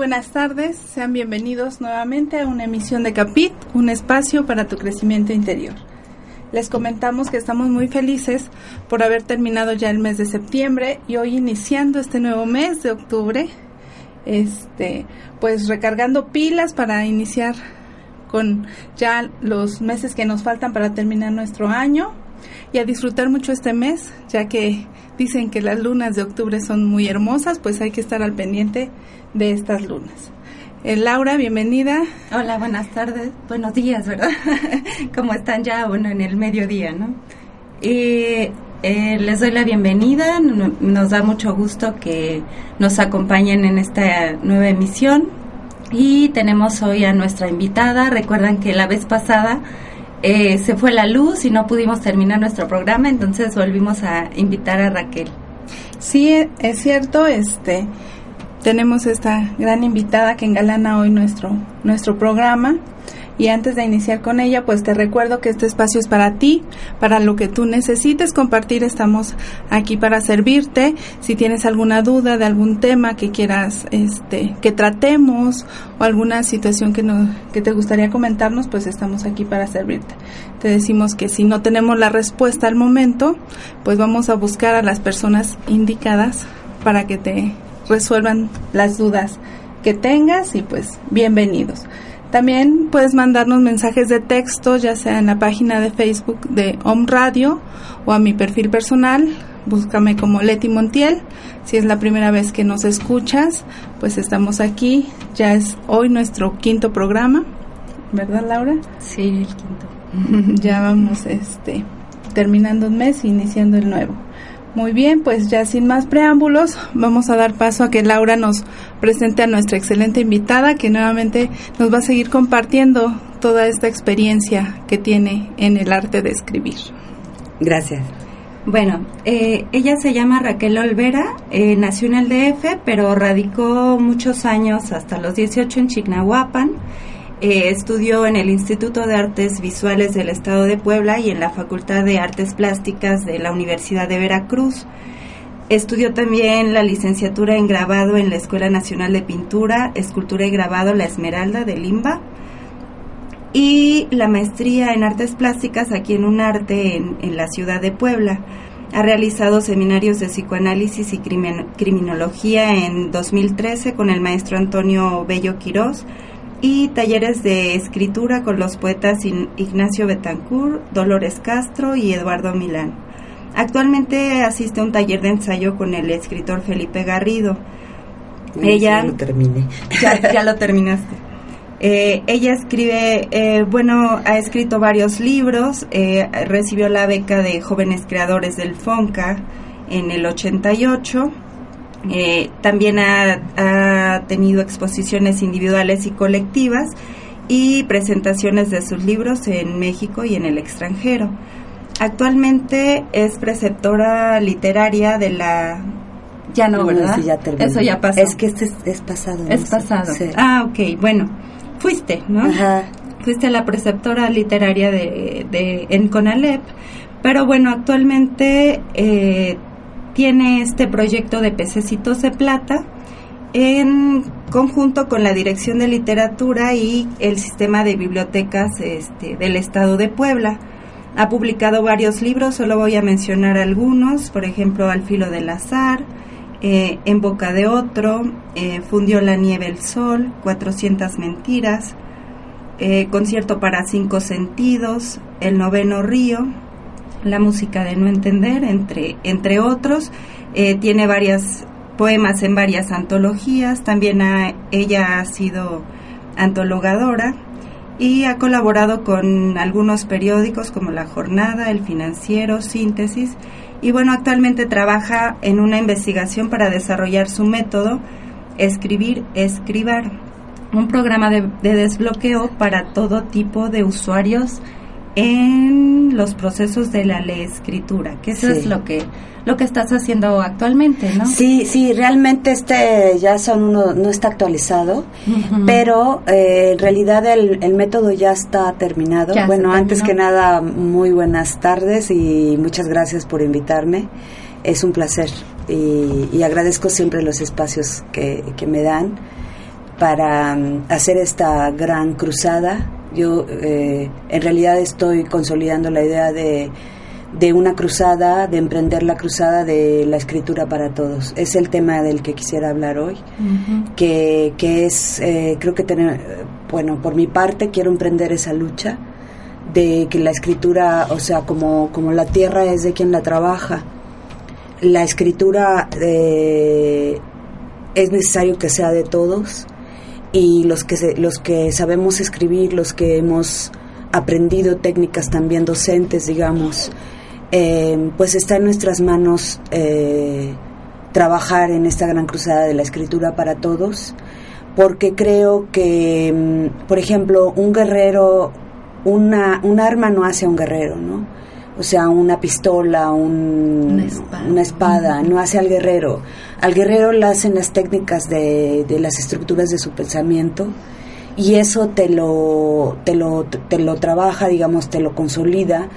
Buenas tardes. Sean bienvenidos nuevamente a una emisión de Capit, un espacio para tu crecimiento interior. Les comentamos que estamos muy felices por haber terminado ya el mes de septiembre y hoy iniciando este nuevo mes de octubre, este, pues recargando pilas para iniciar con ya los meses que nos faltan para terminar nuestro año y a disfrutar mucho este mes, ya que dicen que las lunas de octubre son muy hermosas, pues hay que estar al pendiente de estas lunas. Eh, Laura, bienvenida. Hola, buenas tardes, buenos días, ¿verdad? ¿Cómo están ya? Bueno, en el mediodía, ¿no? Y eh, les doy la bienvenida, nos da mucho gusto que nos acompañen en esta nueva emisión y tenemos hoy a nuestra invitada. Recuerdan que la vez pasada eh, se fue la luz y no pudimos terminar nuestro programa, entonces volvimos a invitar a Raquel. Sí, e- es cierto, este tenemos esta gran invitada que engalana hoy nuestro nuestro programa y antes de iniciar con ella, pues te recuerdo que este espacio es para ti, para lo que tú necesites compartir, estamos aquí para servirte. Si tienes alguna duda de algún tema que quieras este que tratemos o alguna situación que no que te gustaría comentarnos, pues estamos aquí para servirte. Te decimos que si no tenemos la respuesta al momento, pues vamos a buscar a las personas indicadas para que te resuelvan las dudas que tengas y pues bienvenidos. También puedes mandarnos mensajes de texto, ya sea en la página de Facebook de Om Radio o a mi perfil personal. Búscame como Leti Montiel. Si es la primera vez que nos escuchas, pues estamos aquí. Ya es hoy nuestro quinto programa, ¿verdad, Laura? Sí, el quinto. ya vamos este terminando un mes e iniciando el nuevo. Muy bien, pues ya sin más preámbulos, vamos a dar paso a que Laura nos presente a nuestra excelente invitada que nuevamente nos va a seguir compartiendo toda esta experiencia que tiene en el arte de escribir. Gracias. Bueno, eh, ella se llama Raquel Olvera, eh, nació en el DF, pero radicó muchos años, hasta los 18 en Chignahuapan. Eh, estudió en el Instituto de Artes Visuales del Estado de Puebla y en la Facultad de Artes Plásticas de la Universidad de Veracruz. Estudió también la licenciatura en grabado en la Escuela Nacional de Pintura, Escultura y Grabado La Esmeralda de Limba y la maestría en artes plásticas aquí en UNARTE en, en la ciudad de Puebla. Ha realizado seminarios de psicoanálisis y criminología en 2013 con el maestro Antonio Bello Quirós y talleres de escritura con los poetas Ignacio Betancourt, Dolores Castro y Eduardo Milán. Actualmente asiste a un taller de ensayo con el escritor Felipe Garrido. Ella Sí, lo terminé. ya, ya lo terminaste. Eh, ella escribe, eh, bueno, ha escrito varios libros, eh, recibió la beca de jóvenes creadores del FONCA en el 88. Eh, también ha, ha tenido exposiciones individuales y colectivas y presentaciones de sus libros en México y en el extranjero. Actualmente es preceptora literaria de la... Ya no, ¿verdad? sí, ya. Eso ya pasó. Es que este es, es pasado. Es pasado. Sí. Ah, ok, bueno. Fuiste, ¿no? Ajá. Fuiste la preceptora literaria de, de en Conalep, pero bueno, actualmente eh, tiene este proyecto de pececitos de plata en conjunto con la Dirección de Literatura y el Sistema de Bibliotecas este, del Estado de Puebla. Ha publicado varios libros, solo voy a mencionar algunos, por ejemplo, Al filo del azar, eh, En boca de otro, eh, Fundió la nieve el sol, 400 mentiras, eh, Concierto para cinco sentidos, El noveno río, La música de no entender, entre, entre otros. Eh, tiene varias poemas en varias antologías, también ella ha sido antologadora y ha colaborado con algunos periódicos como La Jornada, El Financiero, Síntesis y bueno, actualmente trabaja en una investigación para desarrollar su método Escribir, Escribar, un programa de desbloqueo para todo tipo de usuarios en los procesos de la ley escritura, que eso Sí. es lo que lo que estás haciendo actualmente, ¿no? Sí, sí, realmente este ya son uno, no está actualizado, pero eh, en realidad el, el método ya está terminado. Ya bueno, antes que nada, muy buenas tardes y muchas gracias por invitarme. Es un placer y, y agradezco siempre los espacios que, que me dan para mm, hacer esta gran cruzada. Yo eh, en realidad estoy consolidando la idea de, de una cruzada, de emprender la cruzada de la escritura para todos. Es el tema del que quisiera hablar hoy, que, que es, eh, creo que tener, bueno, por mi parte quiero emprender esa lucha de que la escritura, o sea, como, como la tierra es de quien la trabaja, la escritura eh, es necesario que sea de todos y los que se- los que sabemos escribir, los que hemos aprendido técnicas también docentes, digamos, eh, pues está en nuestras manos eh, trabajar en esta gran cruzada de la escritura para todos, porque creo que, mm, por ejemplo, un guerrero, una, un arma no hace a un guerrero, ¿no? O sea, una pistola, un- Una espada. una espada, no hace al guerrero. Al guerrero le hacen las técnicas de, de las estructuras de su pensamiento y eso te lo, te lo, te lo trabaja, digamos, te lo consolida.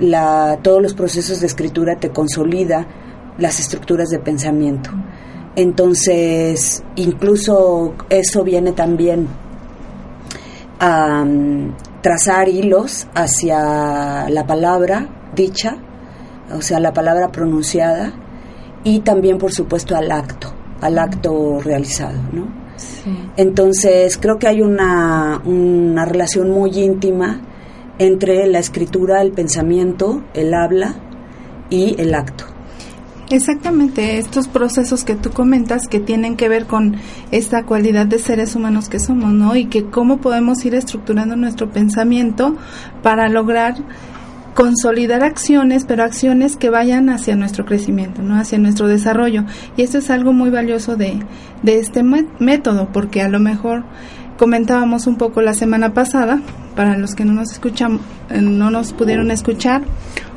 La, todos los procesos de escritura te consolida las estructuras de pensamiento. Entonces, incluso eso viene también a mm, trazar hilos hacia la palabra dicha, o sea, la palabra pronunciada, y también, por supuesto, al acto, al acto realizado, ¿no? Sí. Entonces, creo que hay una, una relación muy íntima entre la escritura, el pensamiento, el habla y el acto. Exactamente, estos procesos que tú comentas que tienen que ver con esta cualidad de seres humanos que somos, ¿no? Y que cómo podemos ir estructurando nuestro pensamiento para lograr consolidar acciones, pero acciones que vayan hacia nuestro crecimiento, ¿no? Hacia nuestro desarrollo. Y esto es algo muy valioso de, de este mé- método, porque a lo mejor comentábamos un poco la semana pasada, para los que no nos escuchan, eh, no nos pudieron escuchar,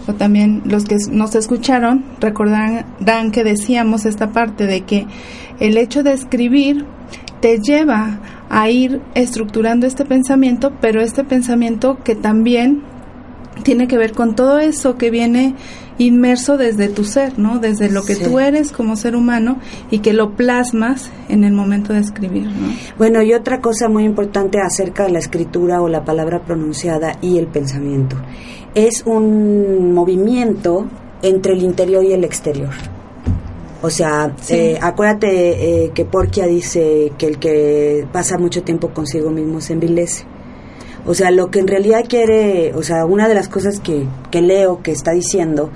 o también los que nos escucharon recordarán que decíamos esta parte de que el hecho de escribir te lleva a ir estructurando este pensamiento, pero este pensamiento que también tiene que ver con todo eso que viene inmerso desde tu ser, ¿no? Desde lo que Sí. tú eres como ser humano y que lo plasmas en el momento de escribir, ¿no? Bueno, y otra cosa muy importante acerca de la escritura o la palabra pronunciada y el pensamiento. Es un movimiento entre el interior y el exterior. O sea, Sí. eh, acuérdate eh, que Porquia dice que el que pasa mucho tiempo consigo mismo se envilece. O sea, lo que en realidad quiere, o sea, una de las cosas que, que leo que está diciendo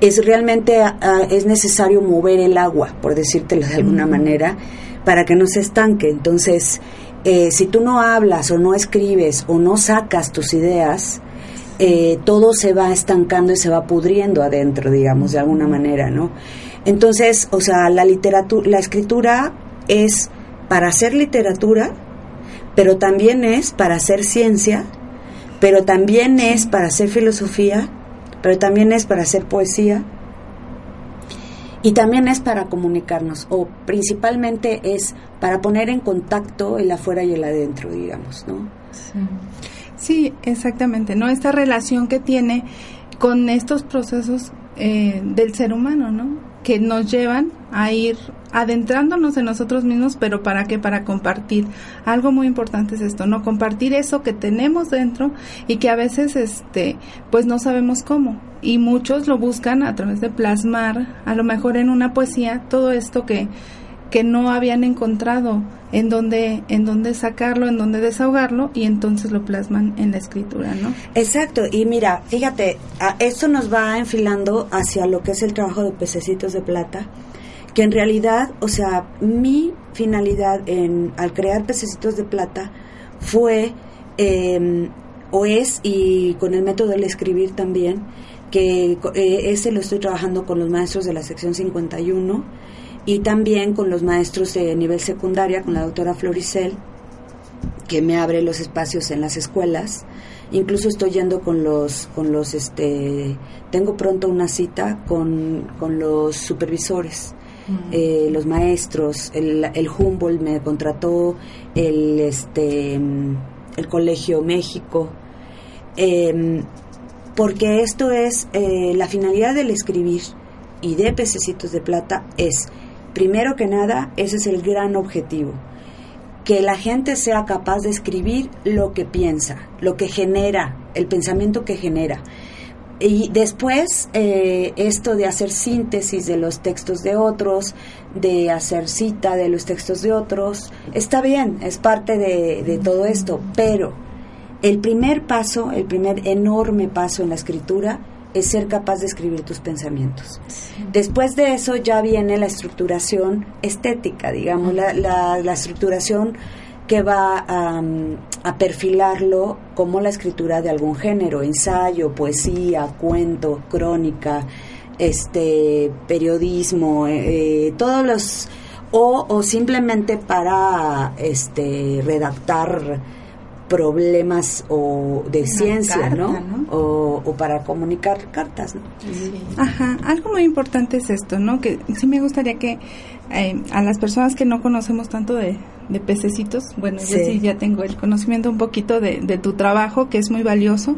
es realmente ah, es necesario mover el agua, por decírtelo de alguna manera, para que no se estanque. Entonces, eh, si tú no hablas o no escribes o no sacas tus ideas, eh, todo se va estancando y se va pudriendo adentro, digamos, de alguna manera, ¿no? Entonces, o sea, la literatura, la escritura es para hacer literatura, pero también es para hacer ciencia, pero también es para hacer filosofía, pero también es para hacer poesía y también es para comunicarnos, o principalmente es para poner en contacto el afuera y el adentro, digamos, ¿no? Sí, exactamente, ¿no? Esta relación que tiene con estos procesos eh, del ser humano, ¿no? Que nos llevan a ir adentrándonos en nosotros mismos, pero ¿para qué? Para compartir. Algo muy importante es esto, ¿no? Compartir eso que tenemos dentro y que a veces, este, pues no sabemos cómo. Y muchos lo buscan a través de plasmar, a lo mejor en una poesía, todo esto que, que no habían encontrado en dónde en dónde sacarlo, en dónde desahogarlo y entonces lo plasman en la escritura, ¿no? Exacto, y mira, fíjate, esto nos va enfilando hacia lo que es el trabajo de pececitos de plata, que en realidad, o sea, mi finalidad en, al crear pececitos de plata fue, eh, o es, y con el método del escribir también, que eh, ese lo estoy trabajando con los maestros de la sección 51 y también con los maestros de nivel secundaria, con la doctora Floricel, que me abre los espacios en las escuelas. Incluso estoy yendo con los, con los, este, tengo pronto una cita con, con los supervisores, eh, los maestros, el, el Humboldt me contrató, el, este, mm, el Colegio México, em, porque esto es, eh, la finalidad del escribir y de Pececitos de Plata es, primero que nada, ese es el gran objetivo, que la gente sea capaz de escribir lo que piensa, lo que genera, el pensamiento que genera. Y después, eh, esto de hacer síntesis de los textos de otros, de hacer cita de los textos de otros, está bien, es parte de, de todo esto, pero el primer paso, el primer enorme paso en la escritura es ser capaz de escribir tus pensamientos. Después de eso ya viene la estructuración estética, digamos, la, la- la estructuración que va a, a perfilarlo como la escritura de algún género, ensayo, poesía, cuento, crónica, este periodismo, eh, eh, todos los o, o simplemente para este redactar problemas o de Una ciencia, carta, ¿no? ¿no? O, o para comunicar cartas, ¿no? Ajá, algo muy importante es esto, ¿no? Que sí me gustaría que eh, a las personas que no conocemos tanto de, de pececitos, bueno, yo Sí. sí ya tengo el conocimiento un poquito de, de tu trabajo, que es muy valioso.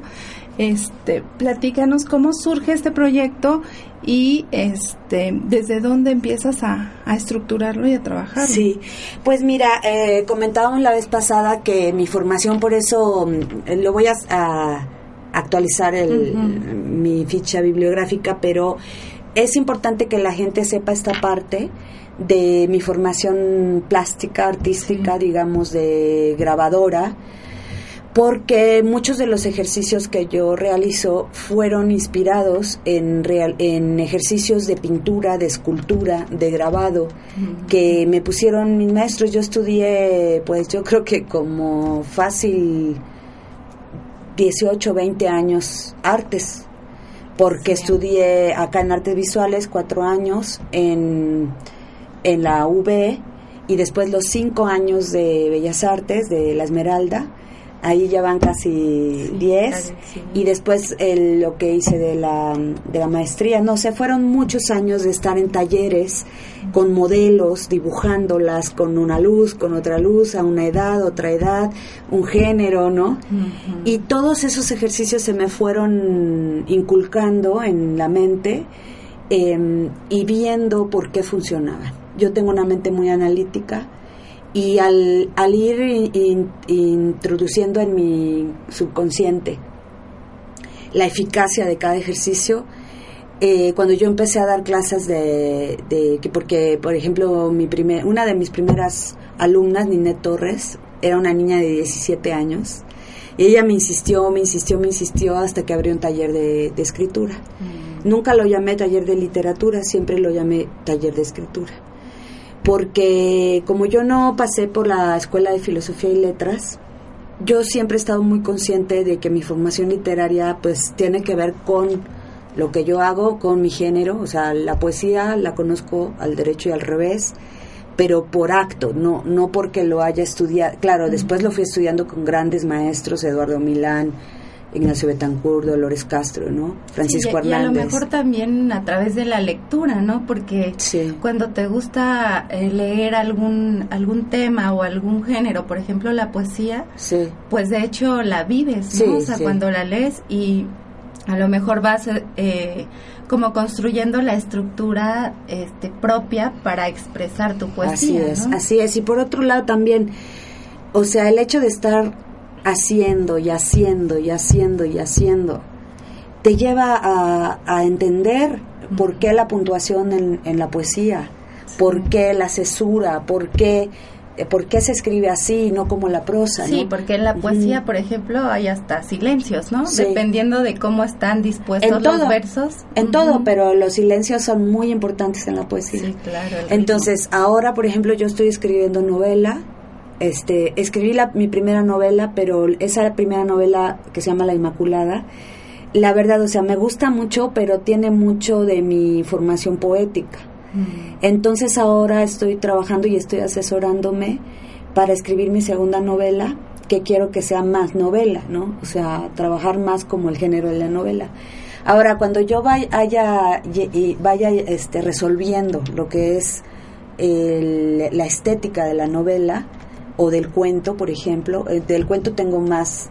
Este, platícanos cómo surge este proyecto y este, desde dónde empiezas a, a estructurarlo y a trabajarlo. Sí, pues mira, eh, comentábamos la vez pasada que mi formación, por eso mm, lo voy a, a actualizar el, mi ficha bibliográfica, pero es importante que la gente sepa esta parte de mi formación plástica, artística, digamos, de grabadora, porque muchos de los ejercicios que yo realizo fueron inspirados en, real- en ejercicios de pintura, de escultura, de grabado, que me pusieron mis maestros. Yo estudié, pues yo creo que como fácil 18, 20 años artes, porque estudié acá en artes visuales cuatro años en, en la UB y después los cinco años de Bellas Artes de la Esmeralda Ahí ya van casi Sí, 10. casi, sí. Y después el- lo que hice de la, de la maestría. No sé, fueron muchos años de estar en talleres con modelos, dibujándolas con una luz, con otra luz, a una edad, otra edad, un género, ¿no? Y todos esos ejercicios se me fueron inculcando en la mente eh, y viendo por qué funcionaban. Yo tengo una mente muy analítica y al, al ir in- in- introduciendo en mi subconsciente la eficacia de cada ejercicio, eh, cuando yo empecé a dar clases de, de que porque por ejemplo mi primer una de mis primeras alumnas Ninette Torres era una niña de 17 años y ella me insistió me insistió me insistió hasta que abrió un taller de, de escritura. Nunca lo llamé taller de literatura siempre lo llamé taller de escritura porque como yo no pasé por la escuela de filosofía y letras yo siempre he estado muy consciente de que mi formación literaria pues tiene que ver con lo que yo hago, con mi género, o sea, la poesía la conozco al derecho y al revés, pero por acto, no no porque lo haya estudiado. Claro, después lo fui estudiando con grandes maestros, Eduardo Milán, Ignacio Betancourt, Dolores Castro, ¿no? Francisco Sí, y, y a lo Hernández. mejor también a través de la lectura, ¿no? Porque Sí. cuando te gusta eh, leer algún algún tema o algún género, por ejemplo la poesía, Sí. pues de hecho la vives, ¿no? O sea, cuando la lees y a lo mejor vas eh, como construyendo la estructura este, propia para expresar tu así poesía, es, ¿no? así es. Y por otro lado también, o sea, el hecho de estar haciendo y haciendo y haciendo y haciendo, te lleva a, a entender por qué la puntuación en, en la poesía, por qué la cesura, por qué, eh, por qué se escribe así y no como la prosa. Sí, ¿no? porque en la poesía, por ejemplo, hay hasta silencios, ¿no? Sí. Dependiendo de cómo están dispuestos En todo. los versos. En todo, pero los silencios son muy importantes en la poesía. Sí, claro. ritmo. Entonces, ahora, por ejemplo, yo estoy escribiendo novela. Este, escribí la, mi primera novela, pero esa primera novela que se llama La Inmaculada, la verdad, o sea, me gusta mucho, pero tiene mucho de mi formación poética. Mm. Entonces ahora estoy trabajando y estoy asesorándome para escribir mi segunda novela, que quiero que sea más novela, ¿no? O sea, trabajar más como el género de la novela. Ahora, cuando yo vaya, vaya este, resolviendo lo que es el- la estética de la novela o del cuento, por ejemplo, eh, del cuento tengo más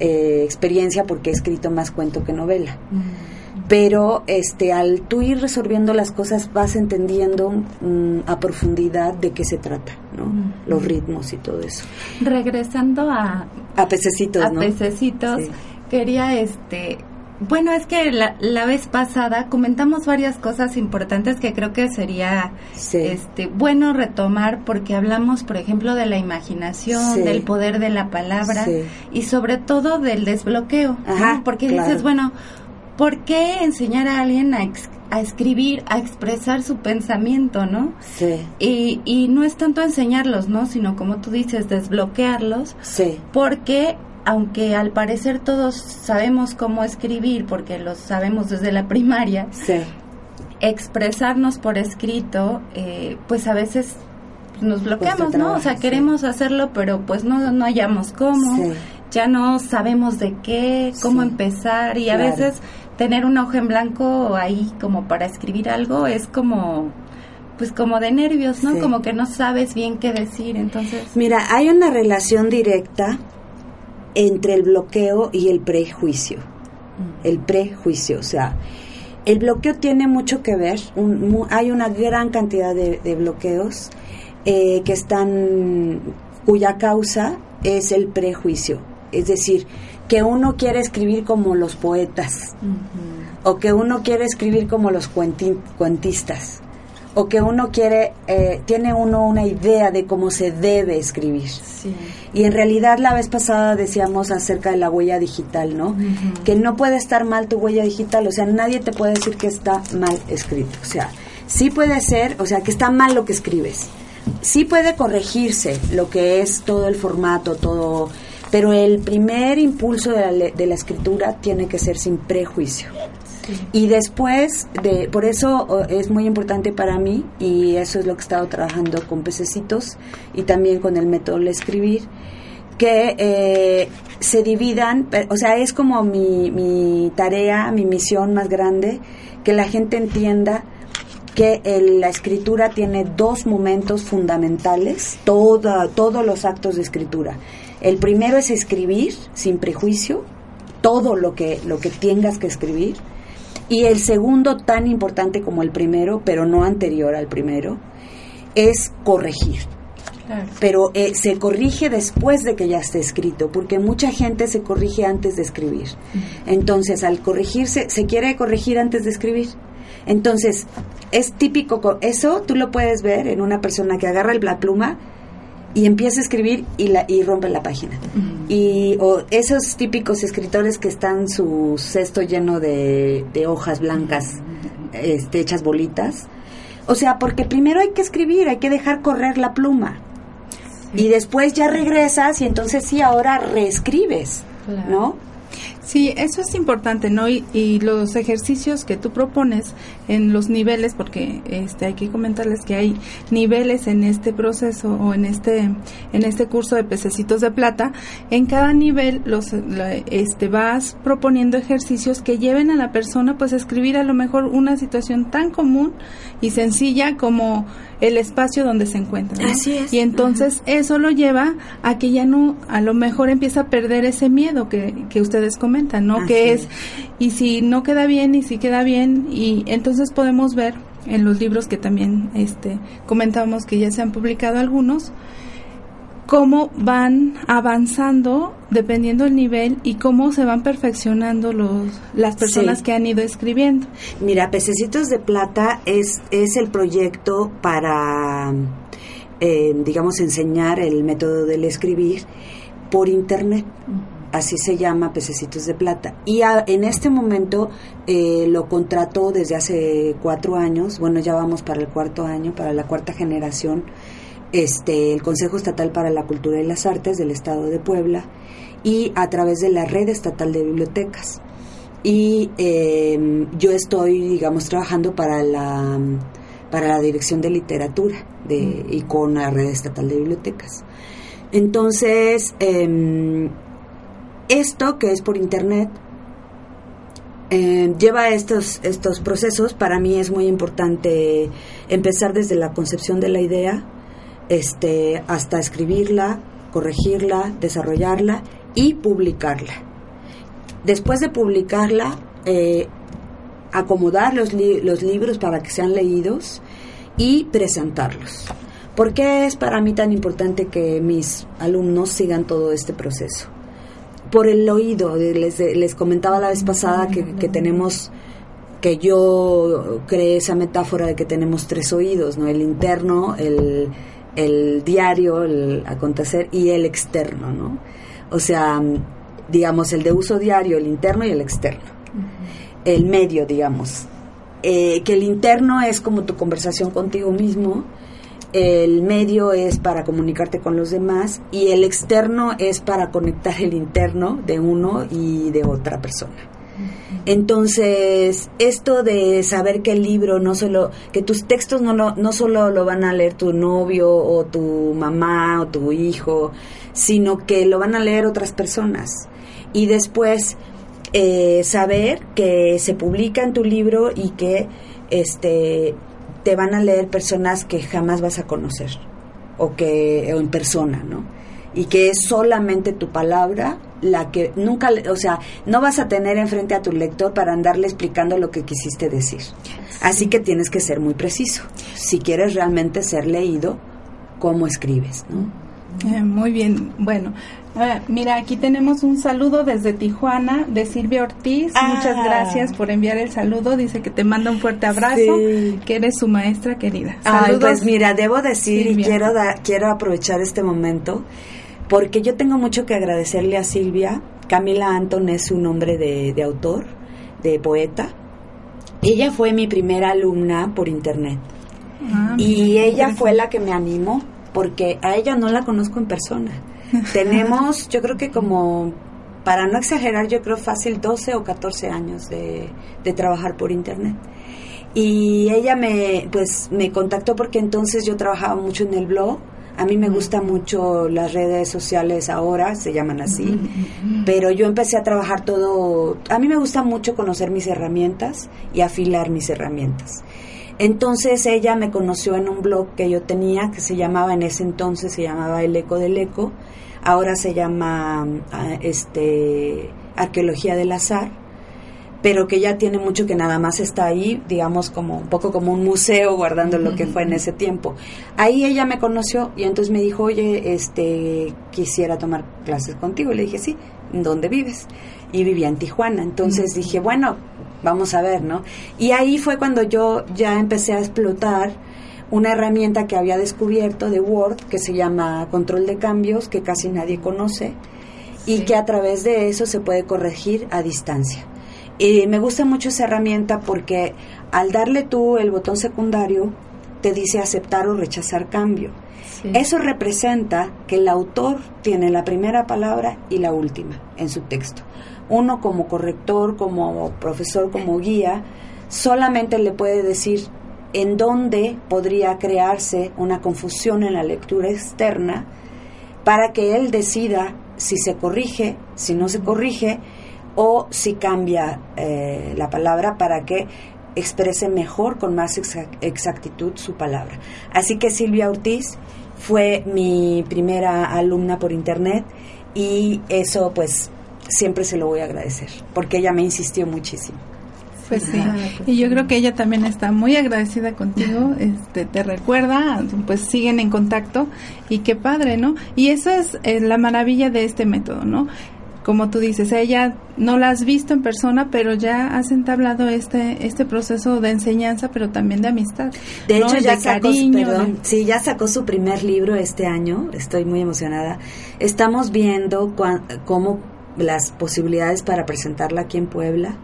eh, experiencia porque he escrito más cuento que novela Mm. pero este al tú ir resolviendo las cosas vas entendiendo mm, a profundidad de qué se trata, ¿no? Ujú. Los ritmos y todo eso. Regresando a, A pececitos, a ¿no? pececitos, Sí. quería este bueno es que la, la vez pasada comentamos varias cosas importantes que creo que sería Sí. este bueno retomar porque hablamos por ejemplo de la imaginación Sí. del poder de la palabra Sí. y sobre todo del desbloqueo ¿no? Ajá, porque claro. dices bueno ¿por qué enseñar a alguien a, ex- a escribir a expresar su pensamiento no Sí, y, y no es tanto enseñarlos, ¿no? Sino como tú dices, desbloquearlos, sí, porque aunque al parecer todos sabemos cómo escribir, porque lo sabemos desde la primaria, sí, expresarnos por escrito, eh, pues a veces nos bloqueamos, Cuesta ¿no? O sea, sí. queremos hacerlo, pero pues no, no hallamos cómo, Sí. ya no sabemos de qué, cómo empezar y a veces tener una hoja en blanco ahí como para escribir algo es como pues como de nervios, ¿no? Sí. Como que no sabes bien qué decir, entonces Mira, hay una relación directa entre el bloqueo y el prejuicio. El prejuicio, o sea, el bloqueo tiene mucho que ver. un- mu- hay una gran cantidad de, de bloqueos eh, que están, cuya causa es el prejuicio. Es decir, que uno quiere escribir como los poetas, o que uno quiere escribir como los cuenti- cuentistas, o que uno quiere, eh, tiene uno una idea de cómo se debe escribir. sí. Y en realidad la vez pasada decíamos acerca de la huella digital, ¿no? Que no puede estar mal tu huella digital, o sea, nadie te puede decir que está mal escrito. O sea, sí puede ser, o sea, que está mal lo que escribes. Sí puede corregirse lo que es todo el formato, todo, pero el primer impulso de la, de la escritura tiene que ser sin prejuicio. Y después, de, por eso es muy importante para mí, y eso es lo que he estado trabajando con pececitos y también con el método de escribir, que eh, se dividan, o sea, es como mi, mi tarea, mi misión más grande, que la gente entienda que el- la escritura tiene dos momentos fundamentales, toda, todos los actos de escritura. El primero es escribir sin prejuicio, todo lo que, lo que tengas que escribir. Y el segundo, tan importante como el primero, pero no anterior al primero, es corregir Claro. pero eh, se corrige después de que ya esté escrito, porque mucha gente se corrige antes de escribir. Entonces, al corregirse, se quiere corregir antes de escribir. Entonces, es típico, co- eso tú lo puedes ver en una persona que agarra la pluma y empieza a escribir y, la, y rompe la página. Y o esos típicos escritores que están su cesto lleno de, de hojas blancas, este, hechas bolitas. O sea, porque primero hay que escribir, hay que dejar correr la pluma. Y después ya regresas y entonces sí, ahora reescribes, Claro. ¿no? Sí, eso es importante, ¿no? Y, y los ejercicios que tú propones en los niveles, porque este hay que comentarles que hay niveles en este proceso o en este en este curso de pececitos de plata. En cada nivel los la- este vas proponiendo ejercicios que lleven a la persona pues a escribir a lo mejor una situación tan común y sencilla como el espacio donde se encuentra. ¿no? Así es. Y entonces eso lo lleva a que ya no, a lo mejor empieza a perder ese miedo que, que ustedes comentan, ¿no? Así que es. y si no queda bien, y si queda bien, y entonces podemos ver en los libros que también este, comentábamos que ya se han publicado algunos, cómo van avanzando dependiendo del nivel y cómo se van perfeccionando los, las personas Sí. que han ido escribiendo. Mira, Pececitos de Plata es, es el proyecto para, eh, digamos, enseñar el método del escribir por Internet. Así se llama Pececitos de Plata. Y a- en este momento eh, lo contrató desde hace cuatro años. Bueno, ya vamos para el cuarto año, para la cuarta generación. Este, el Consejo Estatal para la Cultura y las Artes del Estado de Puebla y a través de la Red Estatal de Bibliotecas y eh, yo estoy digamos trabajando para la para la dirección de literatura de y con la red estatal de bibliotecas entonces em, esto que es por internet eh, lleva estos estos procesos para mí es muy importante empezar desde la concepción de la idea este hasta escribirla corregirla desarrollarla y publicarla después de publicarla, eh, acomodar los, los libros para que sean leídos y presentarlos. ¿Por qué es para mí tan importante que mis alumnos sigan todo este proceso? Por el oído, les, les comentaba la vez pasada que, que tenemos, que yo creé esa metáfora de que tenemos tres oídos, ¿no? El interno, el, el diario, el acontecer y el externo, ¿no? O sea, digamos, el de uso diario, el interno y el externo. El medio, digamos. Eh, que el interno es como tu conversación contigo mismo, el medio es para comunicarte con los demás y el externo es para conectar el interno de uno y de otra persona. Entonces, esto de saber que el libro no solo, que tus textos no, lo- no solo lo van a leer tu novio o tu mamá o tu hijo, sino que lo van a leer otras personas. Y después, eh, saber que se publica en tu libro y que este te van a leer personas que jamás vas a conocer o que o en persona, ¿no? Y que es solamente tu palabra la que nunca, o sea, no vas a tener enfrente a tu lector para andarle explicando lo que quisiste decir. Así que tienes que ser muy preciso si quieres realmente ser leído como escribes, ¿no? Eh, muy bien, bueno. eh, mira, aquí tenemos un saludo desde Tijuana de Silvia Ortiz. Ah. Muchas gracias por enviar el saludo. Dice que te manda un fuerte abrazo, Sí. que eres su maestra querida. Ay, Saludos. pues mira, debo decir y quiero, da- quiero aprovechar este momento porque yo tengo mucho que agradecerle a Silvia. Camila Anton es su nombre de, de autor, de poeta. Ella fue mi primera alumna por internet Ah, y ella fue la que me animó porque a ella no la conozco en persona. Tenemos, yo creo que como, para no exagerar, yo creo fácil 12 o 14 años de, de trabajar por internet. Y ella me, pues, me contactó porque entonces yo trabajaba mucho en el blog, A mí me gustan mucho las redes sociales ahora, se llaman así, pero yo empecé a trabajar todo, a mí me gusta mucho conocer mis herramientas y afilar mis herramientas. Entonces ella me conoció en un blog que yo tenía que se llamaba en ese entonces se llamaba El Eco del Eco, ahora se llama ah, este Arqueología del Azar, pero que ya tiene mucho que nada más está ahí, digamos como un poco como un museo guardando lo que fue en ese tiempo. Ahí ella me conoció y entonces me dijo, "Oye, este quisiera tomar clases contigo." Y le dije, "Sí, ¿en dónde vives?" Y vivía en Tijuana. Entonces dije, "Bueno, vamos a ver, ¿no?" Y ahí fue cuando yo ya empecé a explotar una herramienta que había descubierto de Word que se llama control de cambios, que casi nadie conoce, y que a través de eso se puede corregir a distancia. Y me gusta mucho esa herramienta porque al darle tú el botón secundario, te dice aceptar o rechazar cambio. Eso representa que el autor tiene la primera palabra y la última en su texto. Uno como corrector, como profesor, como guía, solamente le puede decir en dónde podría crearse una confusión en la lectura externa para que él decida si se corrige, si no se corrige o si cambia eh, la palabra para que exprese mejor, con más exa- exactitud su palabra. Así que Silvia Ortiz fue mi primera alumna por internet y eso pues siempre se lo voy a agradecer porque ella me insistió muchísimo. Pues sí, y yo creo que ella también está muy agradecida contigo, este, te recuerda, pues siguen en contacto y qué padre, ¿no? Y eso es eh, la maravilla de este método, ¿no? Como tú dices, ella no la has visto en persona, pero ya has entablado este este proceso de enseñanza, pero también de amistad. De ¿no? hecho, ya de sacó, cariño, perdón, de- sí, ya sacó su primer libro este año. Estoy muy emocionada. Estamos viendo cuan- cómo las posibilidades para presentarla aquí en Puebla,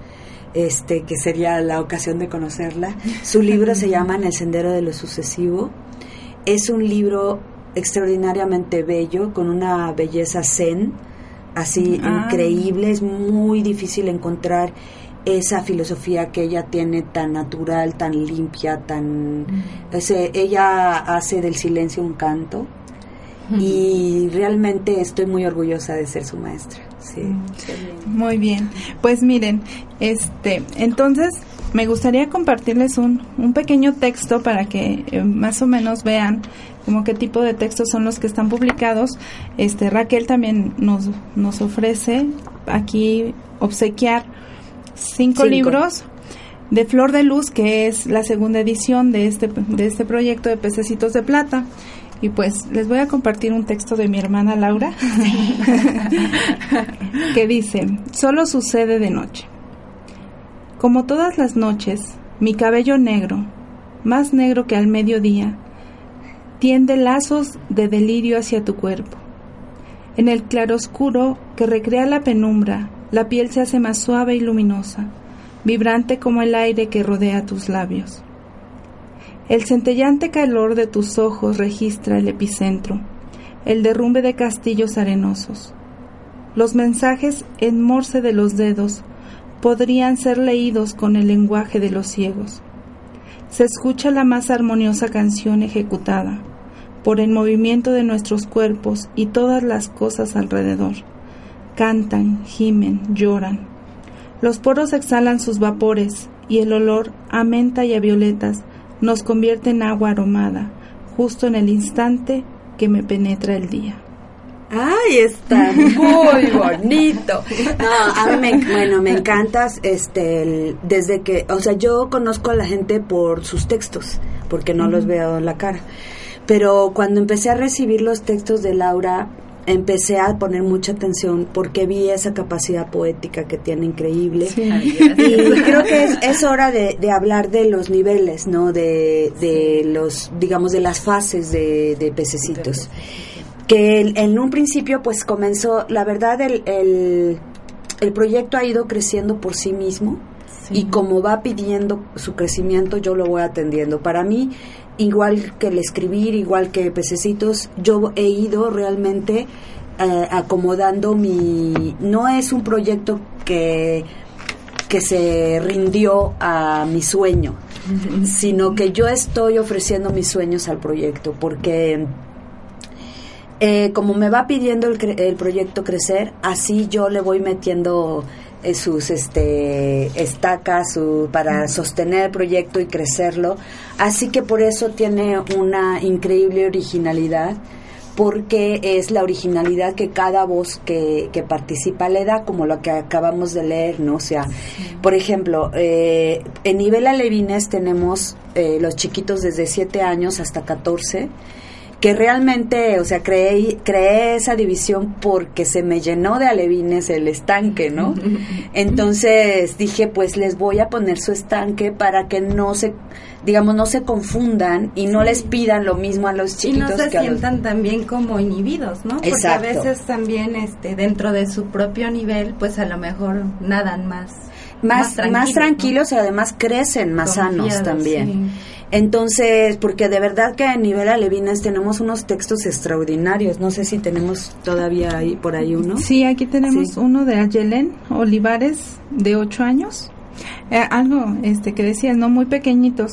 este, que sería la ocasión de conocerla. Su libro se llama En el sendero de lo sucesivo. Es un libro extraordinariamente bello, con una belleza zen, así Ah. increíble. Es muy difícil encontrar esa filosofía que ella tiene tan natural, tan limpia, tan... ese- ella hace del silencio un canto y realmente estoy muy orgullosa de ser su maestra. Sí. Muy bien. Pues miren, este, entonces me gustaría compartirles un, un pequeño texto para que eh, más o menos vean como qué tipo de textos son los que están publicados. Este Raquel también nos, nos ofrece aquí obsequiar cinco, Cinco. libros de Flor de Luz, que es la segunda edición de este, de este proyecto de Pececitos de Plata. Y pues les voy a compartir un texto de mi hermana Laura que dice, solo sucede de noche. Como todas las noches, mi cabello negro, más negro que al mediodía, tiende lazos de delirio hacia tu cuerpo. En el claroscuro que recrea la penumbra, la piel se hace más suave y luminosa, vibrante como el aire que rodea tus labios. El centellante calor de tus ojos registra el epicentro, el derrumbe de castillos arenosos. Los mensajes en morse de los dedos podrían ser leídos con el lenguaje de los ciegos. Se escucha la más armoniosa canción ejecutada por el movimiento de nuestros cuerpos y todas las cosas alrededor. Cantan, gimen, lloran. Los poros exhalan sus vapores y el olor a menta y a violetas nos convierte en agua aromada, justo en el instante que me penetra el día. Ay, está muy bonito. No, a mí me, bueno, me encantas, este, el- desde que, o sea, yo conozco a la gente por sus textos, porque no los veo en la cara. Pero cuando empecé a recibir los textos de Laura, empecé a poner mucha atención porque vi esa capacidad poética que tiene increíble. Y creo que es, es hora de, de hablar de los niveles, ¿no? De, de los, digamos, de las fases de, de pececitos. Que el- en un principio, pues comenzó, la verdad, el, el, el proyecto ha ido creciendo por sí mismo. Y como va pidiendo su crecimiento, yo lo voy atendiendo. Para mí, igual que el escribir, igual que pececitos, yo he ido realmente eh, acomodando mi... No es un proyecto que, que se rindió a mi sueño, sino que yo estoy ofreciendo mis sueños al proyecto, porque eh, como me va pidiendo el, cre- el proyecto crecer, así yo le voy metiendo sus este estacas su- para sostener el proyecto y crecerlo. Así que por eso tiene una increíble originalidad porque es la originalidad que cada voz que, que participa le da, como lo que acabamos de leer, ¿no? O sea, por ejemplo, eh, en nivel alevines tenemos eh, los chiquitos desde 7 años hasta 14, que realmente, o sea, creé, creé esa división porque se me llenó de alevines el estanque, ¿no? Entonces dije, pues les voy a poner su estanque para que no se, digamos, no se confundan y no les pidan lo mismo a los y no chiquitos se que a los sientan también como inhibidos, ¿no? Porque Exacto. a veces también este dentro de su propio nivel, pues a lo mejor nadan más más, más tranquilos, ¿no? y además crecen más sanos también. sí. Entonces, porque de verdad que a nivel alevines tenemos unos textos extraordinarios. No sé si tenemos todavía ahí por ahí uno. Sí, aquí tenemos Sí. uno de Ayelen Olivares, de 8 años. Eh, algo este que decías, ¿no? Muy pequeñitos.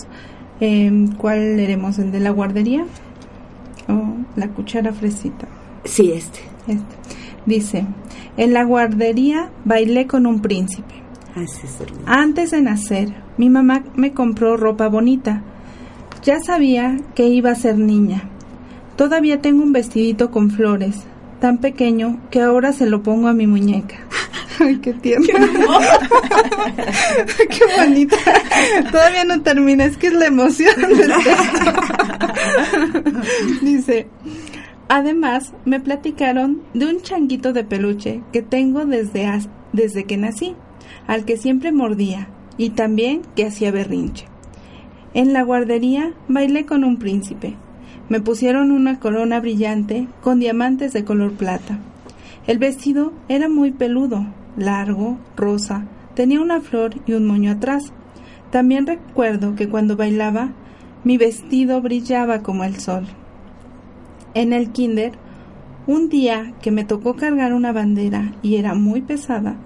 Eh, ¿Cuál leeremos? ¿El de la guardería? ¿O la cuchara fresita? Sí, este. Este. Dice, en la guardería bailé con un príncipe. Antes de nacer, mi mamá me compró ropa bonita. Ya sabía que iba a ser niña. Todavía tengo un vestidito con flores, tan pequeño que ahora se lo pongo a mi muñeca. Ay, qué tierno. qué bonita. Todavía no termina, es que es la emoción del. Dice, además me platicaron de un changuito de peluche que tengo desde, desde que nací, al que siempre mordía y también que hacía berrinche. En la guardería bailé con un príncipe. Me pusieron una corona brillante con diamantes de color plata. El vestido era muy peludo, largo, rosa, tenía una flor y un moño atrás. También recuerdo que cuando bailaba, mi vestido brillaba como el sol. En el kinder, un día que me tocó cargar una bandera y era muy pesada,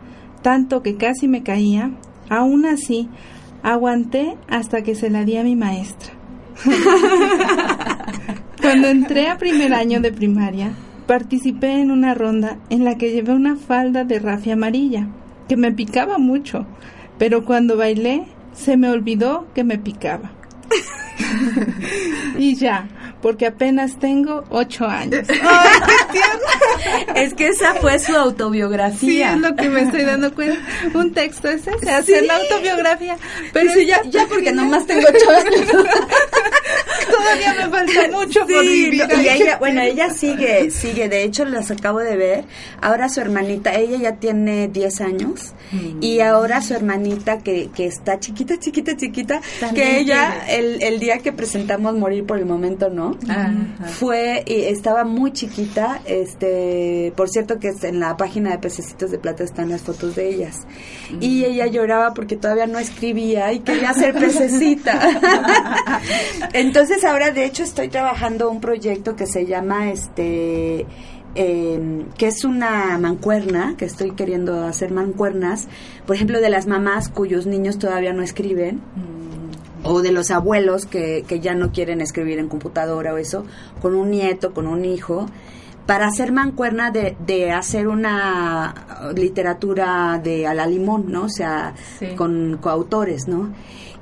tanto que casi me caía, aún así aguanté hasta que se la di a mi maestra. Cuando entré a primer año de primaria, participé en una ronda en la que llevé una falda de rafia amarilla, que me picaba mucho, pero cuando bailé se me olvidó que me picaba. y ya, porque apenas tengo ocho años. ¡Ay, qué tierno! Es que esa fue su Sí, autobiografía. es lo que me estoy dando cuenta. Un texto es ese, hacer la autobiografía. Pero Dice, ya, ya porque nomás tengo ocho años. Todavía me falta mucho por Sí, vivir. no, y ella, bueno, ella sigue, sigue, de hecho las acabo de ver. Ahora su hermanita, ella ya tiene 10 años y ahora su hermanita que, que está chiquita, chiquita, chiquita, También que ella el, el día que presentamos Morir por el Momento, ¿no? Ajá. Fue y estaba muy chiquita, este, por cierto que en la página de Pececitos de Plata están las fotos de ellas. Y ella lloraba porque todavía no escribía y quería ser pececita. Entonces ahora de hecho estoy trabajando un proyecto que se llama este eh, que es una mancuerna, que estoy queriendo hacer mancuernas, por ejemplo, de las mamás cuyos niños todavía no escriben, o de los abuelos que, que ya no quieren escribir en computadora o eso, con un nieto, con un hijo, para hacer mancuerna de, de hacer una literatura de a la limón, ¿no? O sea, Sí. con coautores, ¿no?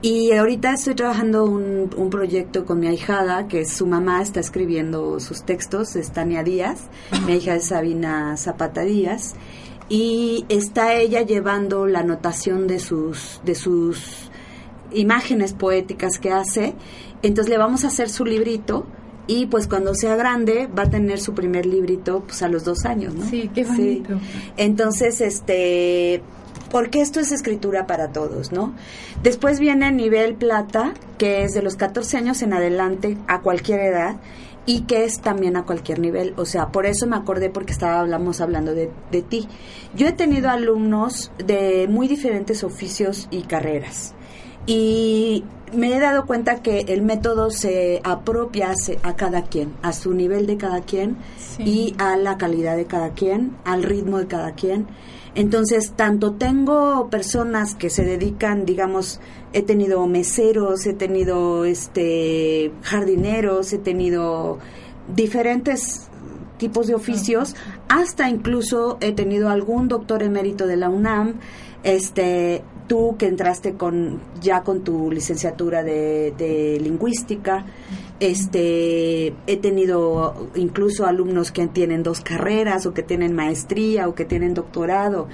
Y ahorita estoy trabajando un, un proyecto con mi ahijada, que su mamá está escribiendo sus textos, es Tania Díaz, mi hija es Sabina Zapata Díaz, y está ella llevando la anotación de sus, de sus imágenes poéticas que hace, entonces le vamos a hacer su librito y pues cuando sea grande va a tener su primer librito pues a los dos años, ¿no? Sí, qué bonito. Entonces, este, porque esto es escritura para todos, ¿no? Después viene nivel plata, que es de los 14 años en adelante a cualquier edad y que es también a cualquier nivel. O sea, por eso me acordé porque estaba, hablamos hablando de, de ti. Yo he tenido alumnos de muy diferentes oficios y carreras. Y me he dado cuenta que el método se apropia a cada quien, a su nivel de cada quien Sí. y a la calidad de cada quien, al ritmo de cada quien. Entonces, tanto tengo personas que se dedican, digamos, he tenido meseros, he tenido este jardineros, he tenido diferentes tipos de oficios, hasta incluso he tenido algún doctor emérito de la UNAM, este, tú que entraste con ya con tu licenciatura de, de lingüística, este, he tenido incluso alumnos que tienen dos carreras o que tienen maestría o que tienen doctorado.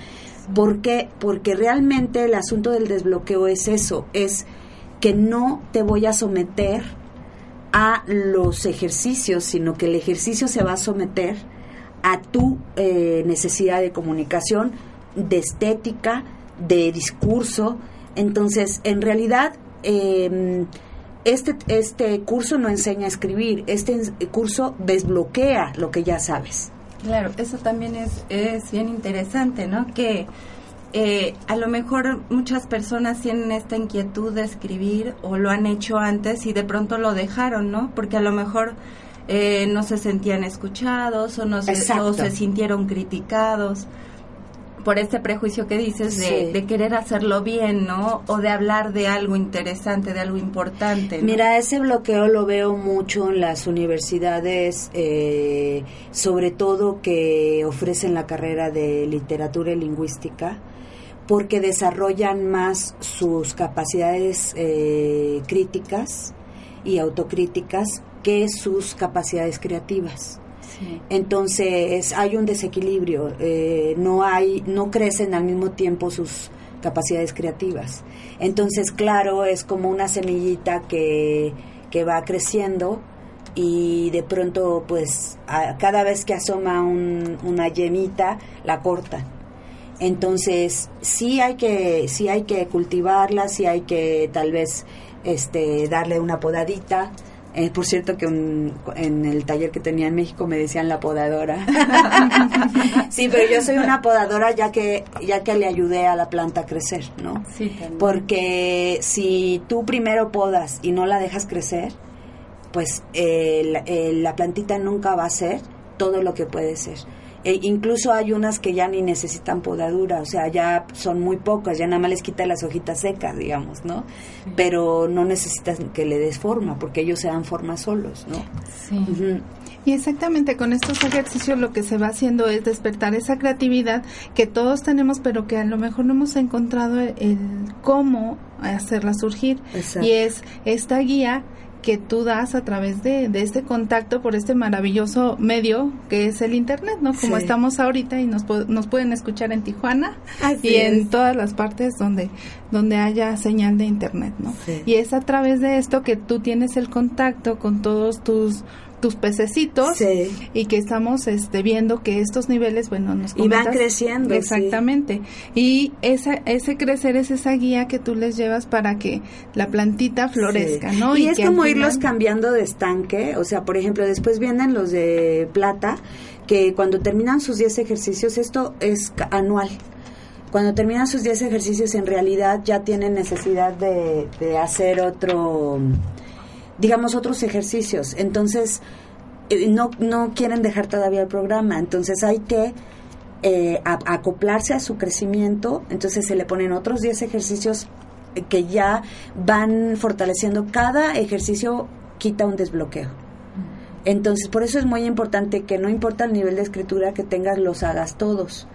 ¿Por qué? Porque realmente el asunto del desbloqueo es eso, es que no te voy a someter a los ejercicios, sino que el ejercicio se va a someter a tu eh, necesidad de comunicación, de estética, de discurso. Entonces, en realidad, eh, este, este curso no enseña a escribir, este curso desbloquea lo que ya sabes. Claro, eso también es, es bien interesante, ¿no? Que eh, a lo mejor muchas personas tienen esta inquietud de escribir o lo han hecho antes y de pronto lo dejaron, ¿no? Porque a lo mejor eh, no se sentían escuchados o no se, o se sintieron criticados por este prejuicio que dices de, Sí. de querer hacerlo bien, ¿no? O de hablar de algo interesante, de algo importante. ¿no? Mira, ese bloqueo lo veo mucho en las universidades, eh, sobre todo que ofrecen la carrera de literatura y lingüística, porque desarrollan más sus capacidades eh, críticas y autocríticas que sus capacidades creativas. Entonces hay un desequilibrio, eh, no hay, no crecen al mismo tiempo sus capacidades creativas. Entonces, claro, es como una semillita que, que va creciendo y de pronto, pues, a- cada vez que asoma un- una yemita, la cortan. Entonces, sí hay que, sí hay que cultivarla, sí hay que tal vez este, darle una podadita. Eh, por cierto que un- en el taller que tenía en México me decían la podadora. sí, pero yo soy una podadora ya que ya que le ayudé a la planta a crecer, ¿no? Sí, también. Porque si tú primero podas y no la dejas crecer, pues el- la plantita nunca va a ser todo lo que puede ser. E incluso hay unas que ya ni necesitan podadura, o sea, ya son muy pocas, ya nada más les quita las hojitas secas, digamos, ¿no? Pero no necesitan que le des forma, porque ellos se dan forma solos, ¿no? Sí. Y exactamente con estos ejercicios lo que se va haciendo es despertar esa creatividad que todos tenemos, pero que a lo mejor no hemos encontrado el, el cómo hacerla surgir. Exacto. Y es esta guía que tú das a través de, de este contacto por este maravilloso medio que es el Internet, ¿no? Como Sí. estamos ahorita y nos, nos pueden escuchar en Tijuana Así y en todas las partes donde, donde haya señal de Internet, ¿no? Sí. Y es a través de esto que tú tienes el contacto con todos tus tus pececitos Sí. y que estamos este viendo que estos niveles bueno nos Y van creciendo, sí. exactamente y esa, ese crecer es esa guía que tú les llevas para que la plantita florezca Sí. no Y, es que como final- irlos cambiando de estanque, o sea, por ejemplo, después vienen los de plata, que cuando terminan sus 10 ejercicios, esto es anual. Cuando terminan sus 10 ejercicios, en realidad ya tienen necesidad de, de hacer otro, digamos, otros ejercicios. Entonces, eh, no, no quieren dejar todavía el programa. Entonces, hay que eh, acoplarse a su crecimiento. Entonces, se le ponen otros 10 ejercicios eh, que ya van fortaleciendo. Cada ejercicio quita un desbloqueo. Entonces, por eso es muy importante que no importa el nivel de escritura que tengas, los hagas todos,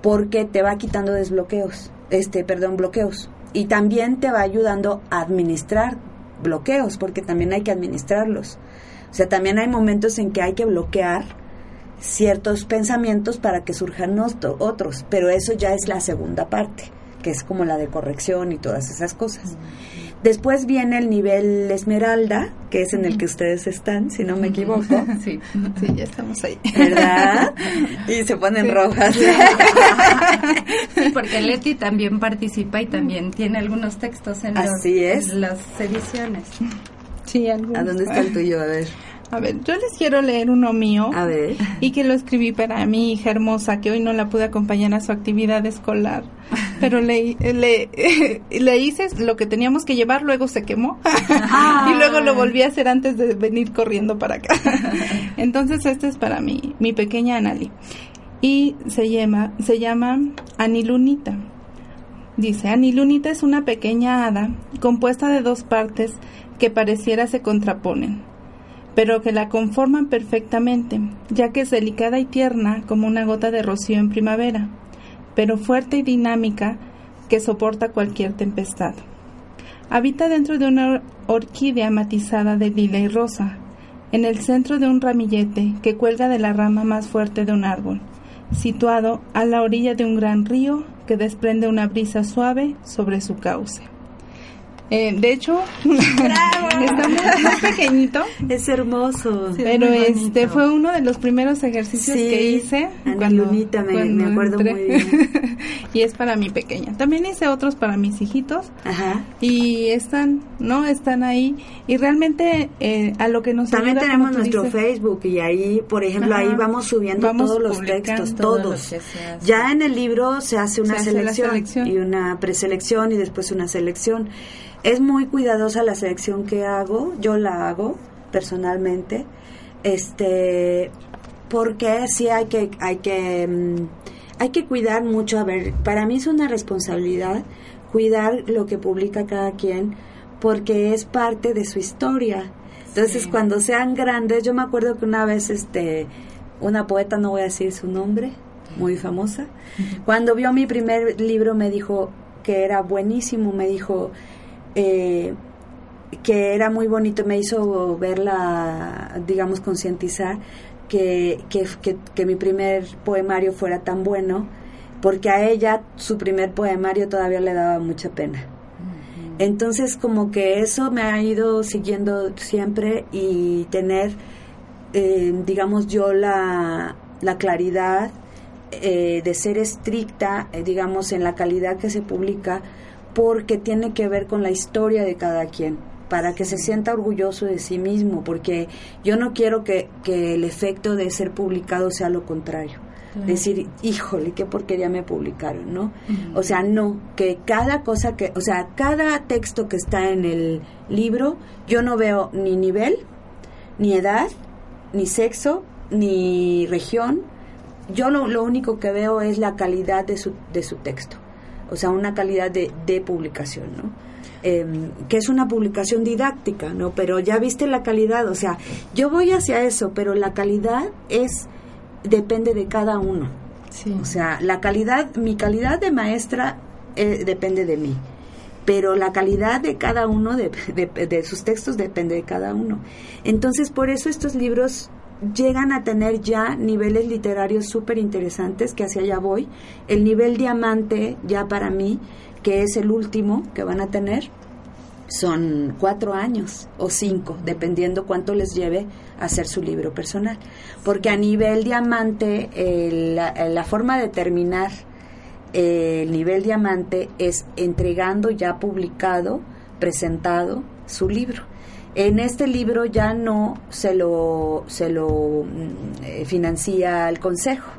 porque te va quitando desbloqueos, este, perdón, bloqueos. Y también te va ayudando a administrar bloqueos, porque también hay que administrarlos. O sea, también hay momentos en que hay que bloquear ciertos pensamientos para que surjan otro- otros, pero eso ya es la segunda parte, que es como la de corrección y todas esas cosas. Después viene el nivel esmeralda, que es en el que ustedes están, si no me equivoco, Sí. sí ya estamos ahí ¿verdad? Y se ponen rojas. Sí, porque Leti también participa y también tiene algunos textos en, los- Así es. en las ediciones. sí algunos. ¿A dónde está el tuyo? A ver. A ver yo les quiero leer uno mío. A ver. y que lo escribí para mi hija hermosa que hoy no la pude acompañar a su actividad escolar. Pero le, le, le hice lo que teníamos que llevar luego se quemó. Y luego lo volví a hacer antes de venir corriendo para acá. Entonces este es para mi, mi pequeña Anali. Y se llama se llama Anilunita. Dice, Anilunita es una pequeña hada compuesta de dos partes que pareciera se contraponen, pero que la conforman perfectamente, ya que es delicada y tierna como una gota de rocío en primavera, pero fuerte y dinámica que soporta cualquier tempestad. Habita dentro de una orquídea matizada de lila y rosa, en el centro de un ramillete que cuelga de la rama más fuerte de un árbol, situado a la orilla de un gran río que desprende una brisa suave sobre su cauce. Eh, de hecho, está muy, muy pequeñito, Es hermoso. Sí. pero este fue uno de los primeros ejercicios Sí, que hice Ana Lunita, me- me acuerdo muy bien. y es para mi pequeña. También hice otros para mis hijitos Ajá. y están, ¿no? Están ahí y realmente eh, a lo que nos También ayuda, tenemos nuestro dices, Facebook y ahí, por ejemplo, Ajá. ahí vamos subiendo Vamos todos los textos, todo lo todos. hace. Ya en el libro se hace una Se hace selección, selección. y una preselección y después una selección. Es muy cuidadosa la selección que hago, yo la hago personalmente, este, porque sí hay que, hay que, mm, hay que cuidar mucho. A ver, para mí es una responsabilidad cuidar lo que publica cada quien, porque es parte de su historia. Entonces, Sí. cuando sean grandes, yo me acuerdo que una vez, este, una poeta, no voy a decir su nombre, muy famosa, cuando vio mi primer libro me dijo que era buenísimo, me dijo eh, que era muy bonito, me hizo verla, digamos, concientizar que, que, que, que mi primer poemario fuera tan bueno, porque a ella su primer poemario todavía le daba mucha pena. Entonces como que eso me ha ido siguiendo siempre y tener, eh, digamos yo, la, la claridad eh, de ser estricta, eh, digamos, en la calidad que se publica, porque tiene que ver con la historia de cada quien, para que se sienta orgulloso de sí mismo, porque yo no quiero que, que el efecto de ser publicado sea lo contrario. Claro. Decir, híjole, qué porquería me publicaron, ¿no? O sea, no, que cada cosa que, o sea, cada texto que está en el libro, yo no veo ni nivel, ni edad, ni sexo, ni región. Yo lo, lo único que veo es la calidad de su, de su texto. O sea, una calidad de, de publicación, ¿no? Em, que es una publicación didáctica, ¿no? Pero ya viste la calidad, o sea, yo voy hacia eso, pero la calidad es, depende de cada uno. Sí. O sea, la calidad, mi calidad de maestra eh, depende de mí, pero la calidad de cada uno, de, de- de sus textos, depende de cada uno. Entonces, por eso estos libros llegan a tener ya niveles literarios súper interesantes, que hacia allá voy. El nivel diamante, ya para mí, que es el último que van a tener, son cuatro años o cinco, dependiendo cuánto les lleve hacer su libro personal. Porque a nivel diamante, la, la forma de terminar eh, el nivel diamante es entregando ya publicado, presentado su libro. En este libro ya no se lo, se lo mm, eh, financia el consejo.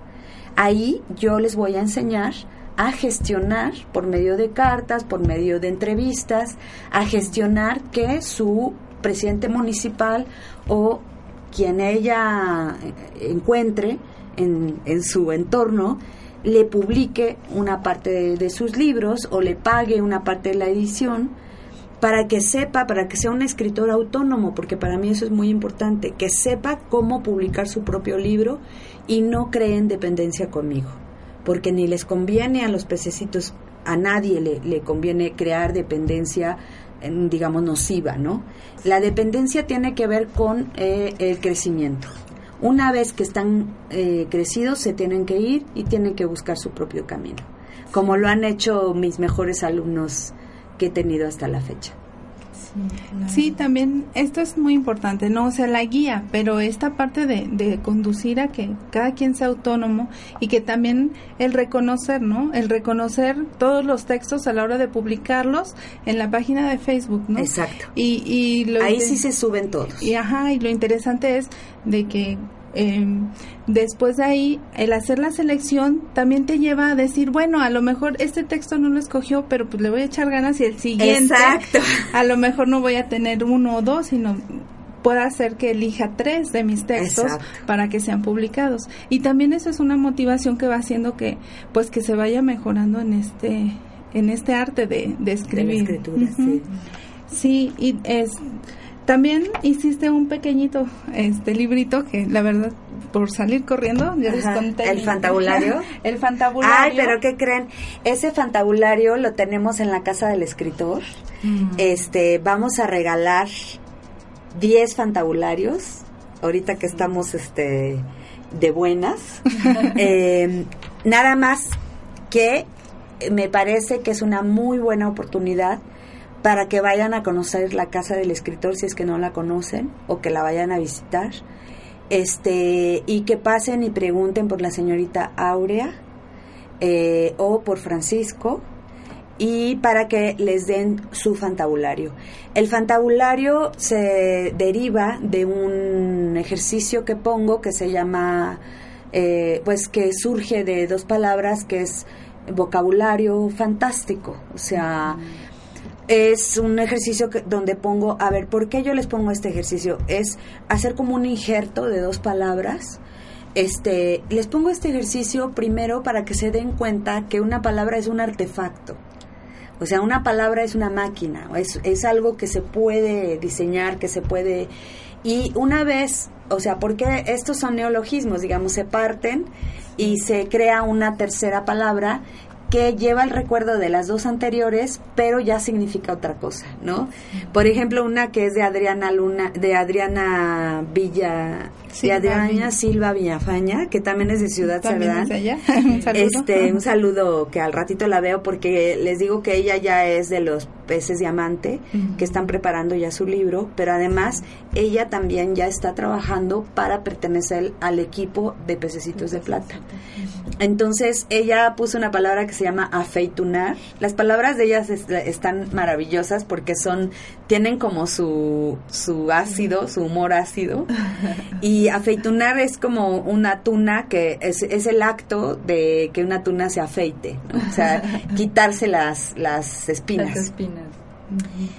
Ahí yo les voy a enseñar a gestionar por medio de cartas, por medio de entrevistas, a gestionar que su presidente municipal o quien ella encuentre en, en su entorno le publique una parte de sus libros o le pague una parte de la edición para que sepa, para que sea un escritor autónomo, porque para mí eso es muy importante, que sepa cómo publicar su propio libro y no cree en dependencia conmigo, porque ni les conviene a los pececitos, a nadie le, le conviene crear dependencia, digamos, nociva, ¿no? La dependencia tiene que ver con eh, el crecimiento. Una vez que están eh, crecidos, se tienen que ir y tienen que buscar su propio camino, como lo han hecho mis mejores alumnos que he tenido hasta la fecha. Sí, también esto es muy importante, ¿no? O sea, la guía, pero esta parte de, de conducir a que cada quien sea autónomo y que también el reconocer, ¿no? El reconocer todos los textos a la hora de publicarlos en la página de Facebook, ¿no? Exacto. Y, y lo Ahí sí se suben todos. y ajá, y lo interesante es de que eh, después de ahí, el hacer la selección también te lleva a decir, bueno, a lo mejor este texto no lo escogió, pero pues le voy a echar ganas y el siguiente, Exacto. a lo mejor no voy a tener uno o dos, sino pueda hacer que elija tres de mis textos Exacto. para que sean publicados. Y también eso es una motivación que va haciendo que, pues, que se vaya mejorando en este, en este arte de, de De la escribir. escritura, sí. Sí, y es También hiciste un pequeñito este librito que la verdad por salir corriendo ya les conté ¿el fantabulario? el fantabulario Ay, pero ¿qué creen? Ese fantabulario lo tenemos en la casa del escritor. Mm. Este, vamos a regalar 10 fantabularios, ahorita que estamos este de buenas. Eh, nada más que me parece que es una muy buena oportunidad para que vayan a conocer la casa del escritor si es que no la conocen o que la vayan a visitar. Este, y que pasen y pregunten por la señorita Aurea eh, o por Francisco y para que les den su fantabulario. El fantabulario se deriva de un ejercicio que pongo que se llama, eh, pues que surge de dos palabras que es vocabulario fantástico, o sea, es un ejercicio que, donde pongo, a ver, ¿por qué yo les pongo este ejercicio? Es hacer como un injerto de dos palabras. Este, les pongo este ejercicio primero para que se den cuenta que una palabra es un artefacto. O sea, una palabra es una máquina, es, es algo que se puede diseñar, que se puede... Y una vez, o sea, porque estos son neologismos, digamos, se parten y se crea una tercera palabra que lleva el recuerdo de las dos anteriores, pero ya significa otra cosa, ¿no? Por ejemplo, una que es de Adriana Luna, de Adriana Villa, Silva de Adriana Villa. Silva Villafaña, que también es de Ciudad Cerdán. es Este, un saludo que al ratito la veo porque les digo que ella ya es de los peces diamante que están preparando ya su libro, pero además ella también ya está trabajando para pertenecer al equipo de pececitos de plata. Entonces ella puso una palabra que se llama afeitunar. Las palabras de ellas es- están maravillosas porque son tienen como su su ácido, su humor ácido. Y afeitunar es como una tuna que es, es el acto de que una tuna se afeite, ¿no? o sea, quitarse las las espinas. Las espinas.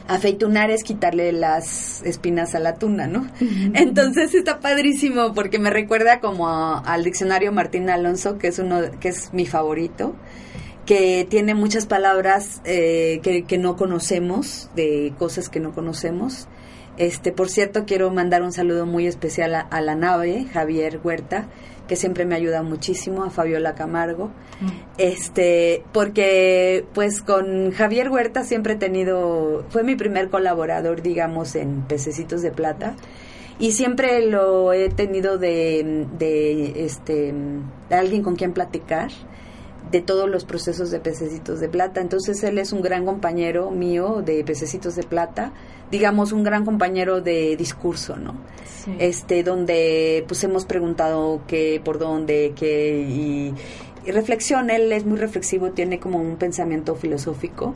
Afeitunar es quitarle las espinas a la tuna, ¿no? Entonces está padrísimo porque me recuerda como a- al diccionario Martín Alonso, que es uno, que es mi favorito, que tiene muchas palabras eh, que, que no conocemos, de cosas que no conocemos. Este, por cierto, quiero mandar un saludo muy especial a, a la nave, Javier Huerta, que siempre me ayuda muchísimo, a Fabiola Camargo, este, porque pues con Javier Huerta siempre he tenido, fue mi primer colaborador, digamos, en Pececitos de Plata, y siempre lo he tenido de, de este, de alguien con quien platicar de todos los procesos de pececitos de plata. Entonces él es un gran compañero mío de pececitos de plata, digamos un gran compañero de discurso, ¿no? Sí. Este, donde pues hemos preguntado qué, por dónde, qué y, y reflexión. Él es muy reflexivo, tiene como un pensamiento filosófico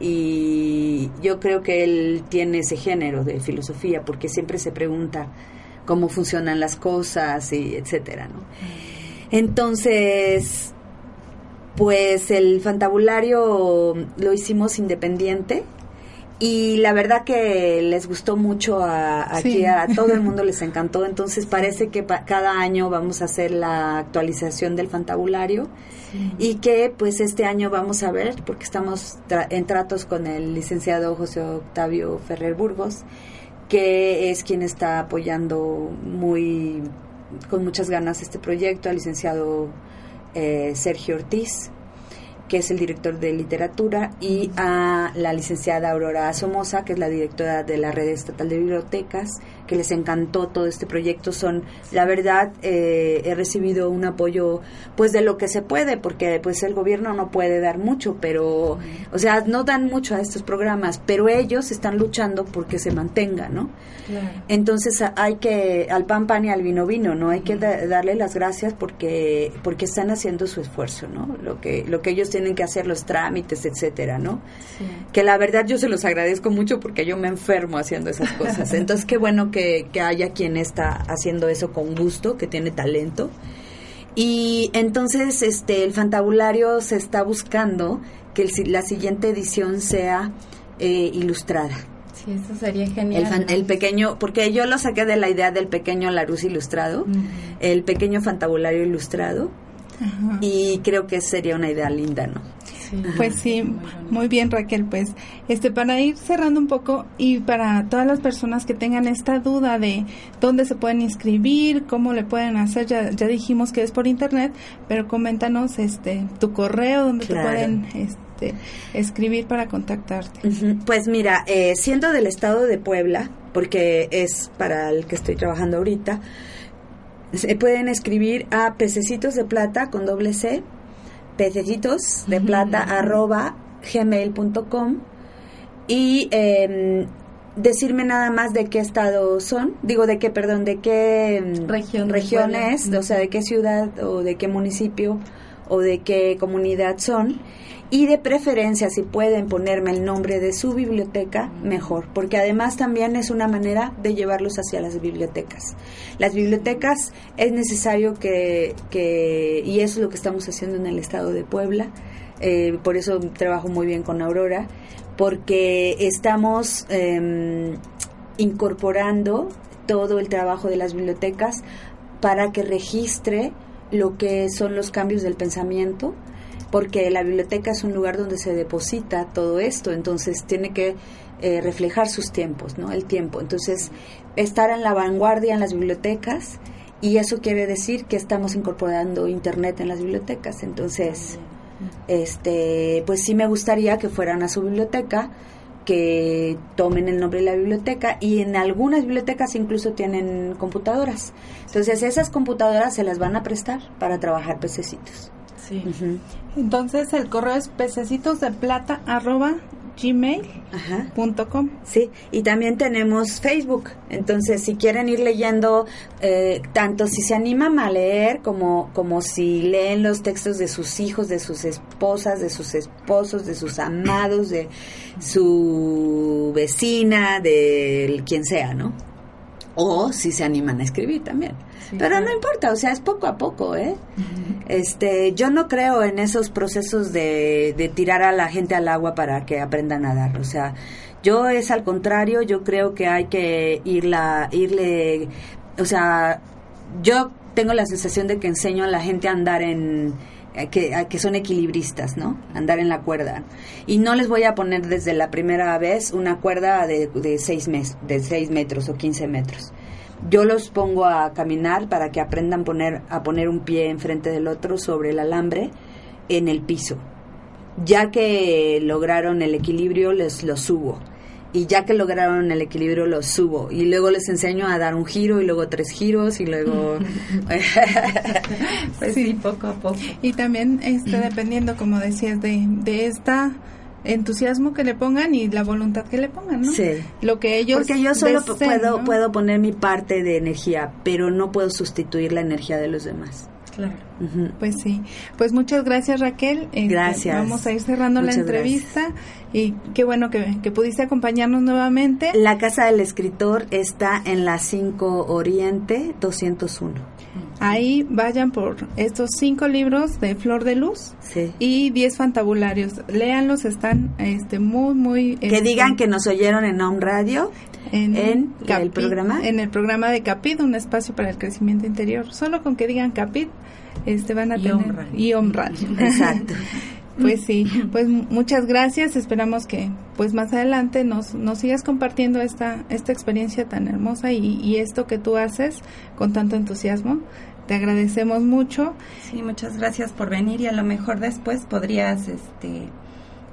y yo creo que él tiene ese género de filosofía porque siempre se pregunta cómo funcionan las cosas y etcétera, ¿no? Entonces, pues el fantabulario lo hicimos independiente y la verdad que les gustó mucho a, aquí Sí. a todo el mundo les encantó entonces parece que pa- cada año vamos a hacer la actualización del fantabulario y que pues este año vamos a ver porque estamos tra- en tratos con el licenciado José Octavio Ferrer Burgos que es quien está apoyando muy con muchas ganas este proyecto al licenciado eh, Sergio Ortiz que es el director de literatura, y a la licenciada Aurora Somoza, que es la directora de la Red Estatal de Bibliotecas, que les encantó todo este proyecto. Son, la verdad, eh, he recibido un apoyo, pues de lo que se puede, porque pues el gobierno no puede dar mucho, pero, o sea, no dan mucho a estos programas, pero ellos están luchando porque se mantenga, ¿no? Claro. Entonces hay que al pan pan y al vino vino, ¿no? Hay que da- darle las gracias porque porque están haciendo su esfuerzo, ¿no? Lo que lo que ellos tienen que hacer los trámites, etcétera, ¿no? Sí. Que la verdad yo se los agradezco mucho porque yo me enfermo haciendo esas cosas. Entonces qué bueno que, que haya quien está haciendo eso con gusto, que tiene talento. Y entonces este el fantabulario se está buscando que el la siguiente edición sea eh, ilustrada. Sí, eso sería genial. El, fan- ¿no? el pequeño, porque yo lo saqué de la idea del pequeño Larus ilustrado, el pequeño fantabulario ilustrado, y creo que sería una idea linda, ¿no? Pues sí, muy bien Raquel, pues este para ir cerrando un poco y para todas las personas que tengan esta duda de dónde se pueden inscribir, cómo le pueden hacer, ya, ya dijimos que es por internet, pero coméntanos este tu correo donde Claro. te pueden este escribir para contactarte. Pues mira, eh, siendo del estado de Puebla, porque es para el que estoy trabajando ahorita, se pueden escribir a pececitos de plata con doble C, pececitos de plata arroba gmail.com y em, decirme nada más de qué estado son, digo de qué, perdón, de qué em, Región Puebla. o sea, de qué ciudad o de qué municipio o de qué comunidad son. Y de preferencia, si pueden ponerme el nombre de su biblioteca, mejor, porque además también es una manera de llevarlos hacia las bibliotecas. Las bibliotecas es necesario que, que y eso es lo que estamos haciendo en el estado de Puebla, eh, por eso trabajo muy bien con Aurora, porque estamos em, incorporando todo el trabajo de las bibliotecas para que registre lo que son los cambios del pensamiento, porque la biblioteca es un lugar donde se deposita todo esto, entonces tiene que eh, reflejar sus tiempos, ¿no? El tiempo. Entonces, estar en la vanguardia en las bibliotecas y eso quiere decir que estamos incorporando internet en las bibliotecas. Entonces, este, pues sí me gustaría que fueran a su biblioteca, que tomen el nombre de la biblioteca y en algunas bibliotecas incluso tienen computadoras. Entonces, esas computadoras se las van a prestar para trabajar pececitos. Sí. Entonces el correo es pececitos de plata arroba gmail.com. Sí, y también tenemos Facebook. Entonces, si quieren ir leyendo, eh, tanto si se animan a leer como, como si leen los textos de sus hijos, de sus esposas, de sus esposos, de sus amados, de su vecina, de quien sea, ¿no? O si se animan a escribir también. Pero no importa, o sea, es poco a poco, ¿eh? Este, yo no creo en esos procesos de, de tirar a la gente al agua para que aprenda a nadar, o sea, yo es al contrario, yo creo que hay que irla, irle, o sea, yo tengo la sensación de que enseño a la gente a andar en, que, a que son equilibristas, ¿no? Andar en la cuerda. Y no les voy a poner desde la primera vez una cuerda de, de, seis, mes, de seis metros o 15 metros. Yo los pongo a caminar para que aprendan poner, a poner un pie enfrente del otro sobre el alambre en el piso. Ya que lograron el equilibrio, les lo subo. Y ya que lograron el equilibrio, los subo. Y luego les enseño a dar un giro y luego tres giros y luego... Pues sí, poco a poco. Y también este, dependiendo, como decías, de, de esta entusiasmo que le pongan y la voluntad que le pongan, ¿no? Sí. Lo que ellos Porque yo solo deseen, puedo, ¿no? puedo poner mi parte de energía, pero no puedo sustituir la energía de los demás. Claro. Pues sí, pues muchas gracias Raquel. Este, Gracias. Vamos a ir cerrando Muchas la entrevista y qué bueno que, que pudiste acompañarnos nuevamente. La casa del escritor está en la 5 Oriente 201. Ahí vayan por estos cinco libros de Flor de Luz Sí. y 10 fantabularios. Léanlos, están este, muy, muy... Que este, digan que nos oyeron en Home Radio. en, en el Capit, programa. En el programa de Capit, un espacio para el crecimiento interior. Solo con que digan Capit, este, van a Y tener... Om Radio. Y Om Radio. Exacto. Pues sí, pues mu- muchas gracias. Esperamos que pues más adelante nos, nos sigas compartiendo esta, esta experiencia tan hermosa y, y esto que tú haces con tanto entusiasmo. Te agradecemos mucho. Sí, muchas gracias por venir y a lo mejor después podrías, este,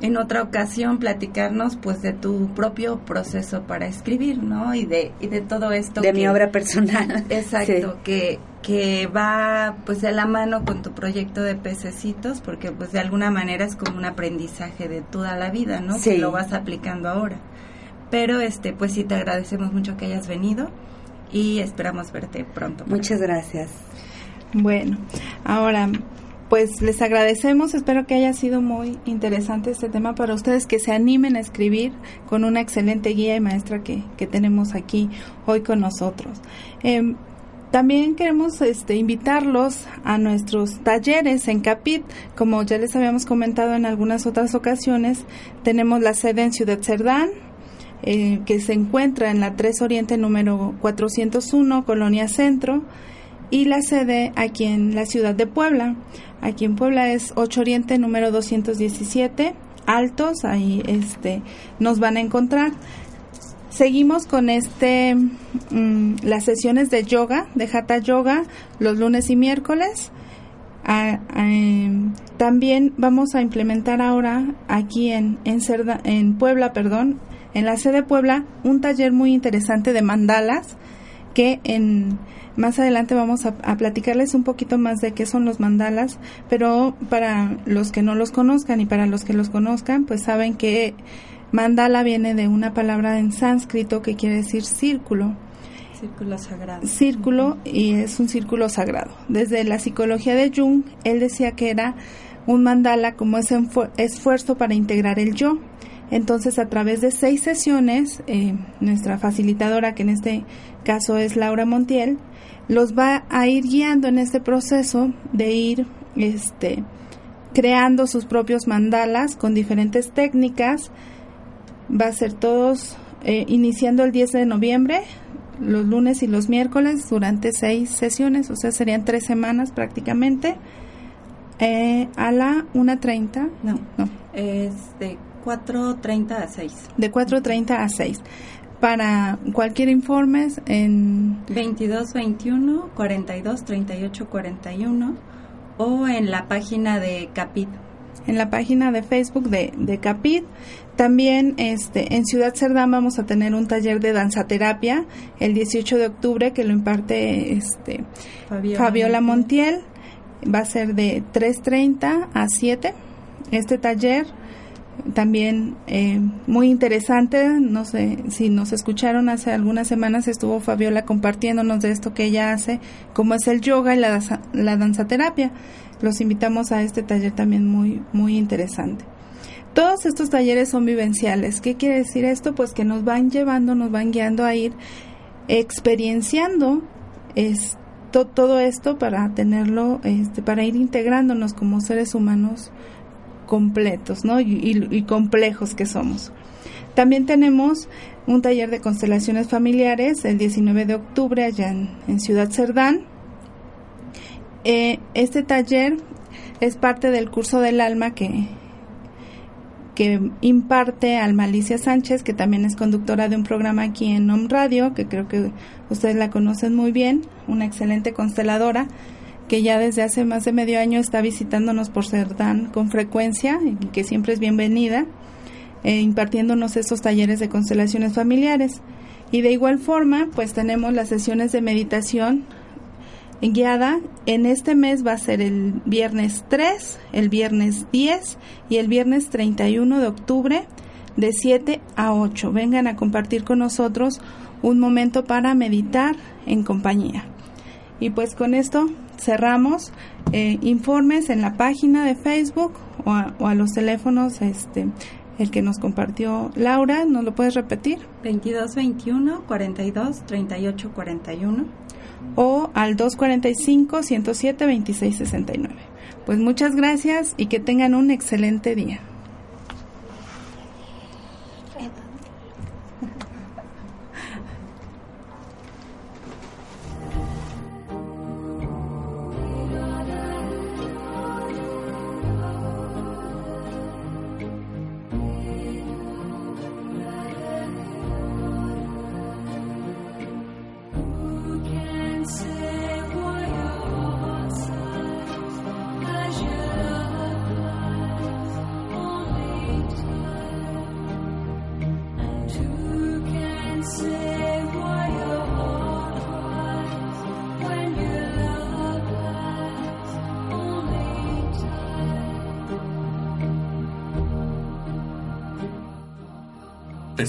en otra ocasión platicarnos, pues, de tu propio proceso para escribir, ¿no? Y de y de todo esto. De que- mi obra personal. Exacto, que que va, pues, de la mano con tu proyecto de pececitos, porque, pues, de alguna manera es como un aprendizaje de toda la vida, ¿no? Sí. Que lo vas aplicando ahora. Pero, este, pues, sí te agradecemos mucho que hayas venido y esperamos verte pronto. Muchas gracias. Bueno, ahora pues les agradecemos, espero que haya sido muy interesante este tema para ustedes, que se animen a escribir con una excelente guía y maestra que, que tenemos aquí hoy con nosotros. Em, también queremos este, invitarlos a nuestros talleres en Capit. Como ya les habíamos comentado en algunas otras ocasiones, tenemos la sede en Ciudad Cerdán, eh, que se encuentra en la 3 Oriente número 401, Colonia Centro. y la sede aquí en la ciudad de Puebla. Aquí en Puebla es 8 Oriente número 217, Altos, ahí este nos van a encontrar. Seguimos con este mm, las sesiones de yoga, de Hatha Yoga, los lunes y miércoles. Ah, em, también vamos a implementar ahora aquí en, en, Puebla, perdón, en la sede de Puebla, un taller muy interesante de mandalas que en más adelante vamos a platicarles un poquito más de qué son los mandalas, pero para los que no los conozcan y para los que los conozcan, pues saben que mandala viene de una palabra en sánscrito que quiere decir círculo Círculo sagrado. círculo y es un círculo sagrado. Desde la psicología de Jung, él decía que era un mandala como ese esfuerzo para integrar el yo. Entonces, a través de seis sesiones, eh, nuestra facilitadora, que en este caso es Laura Montiel, los va a ir guiando en este proceso de ir este, creando sus propios mandalas con diferentes técnicas. Va a ser todos eh, iniciando el 10 de noviembre, los lunes y los miércoles durante seis sesiones, o sea, serían tres semanas prácticamente, eh, a la 1.30, No, no, es de 4.30 a 6. de 4.30 a 6. Para cualquier informe en 22 21 42 38 41 o en la página de Capit. en la página de Facebook de, de Capit. También este, en Ciudad Cerdán vamos a tener un taller de danzaterapia el 18 de octubre que lo imparte este, Fabiola, Fabiola Montiel. Va a ser de 3.30 a 7. Este taller también eh, muy interesante. No sé si nos escucharon hace algunas semanas, estuvo Fabiola compartiéndonos de esto que ella hace, como es el yoga y la, la danzaterapia. Los invitamos a este taller también muy, muy interesante. Todos estos talleres son vivenciales. ¿Qué quiere decir esto? Pues que nos van llevando, nos van guiando a ir experienciando todo esto para tenerlo, este, para ir integrándonos como seres humanos completos, ¿no? Y, complejos que somos. También tenemos un taller de constelaciones familiares el 19 de octubre allá en, en Ciudad Cerdán. Eh, este taller es parte del curso del alma que, que imparte Alma Alicia Sánchez, que también es conductora de un programa aquí en Om Radio, que creo que ustedes la conocen muy bien, una excelente consteladora, que ya desde hace más de medio año está visitándonos por Cerdán con frecuencia y que siempre es bienvenida, eh, impartiéndonos estos talleres de constelaciones familiares. Y de igual forma, pues tenemos las sesiones de meditación guiada. En este mes va a ser el viernes 3, el viernes 10 y el viernes 31 de octubre de 7 a 8. Vengan a compartir con nosotros un momento para meditar en compañía. Y pues con esto cerramos. Eh, informes en la página de Facebook o a, o a los teléfonos, este, el que nos compartió Laura, ¿nos lo puedes repetir? 22 21 42 38 41. O al 245-107-2669. Pues muchas gracias y que tengan un excelente día.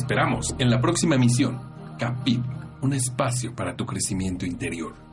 Esperamos en la próxima emisión. Capit, un espacio para tu crecimiento interior.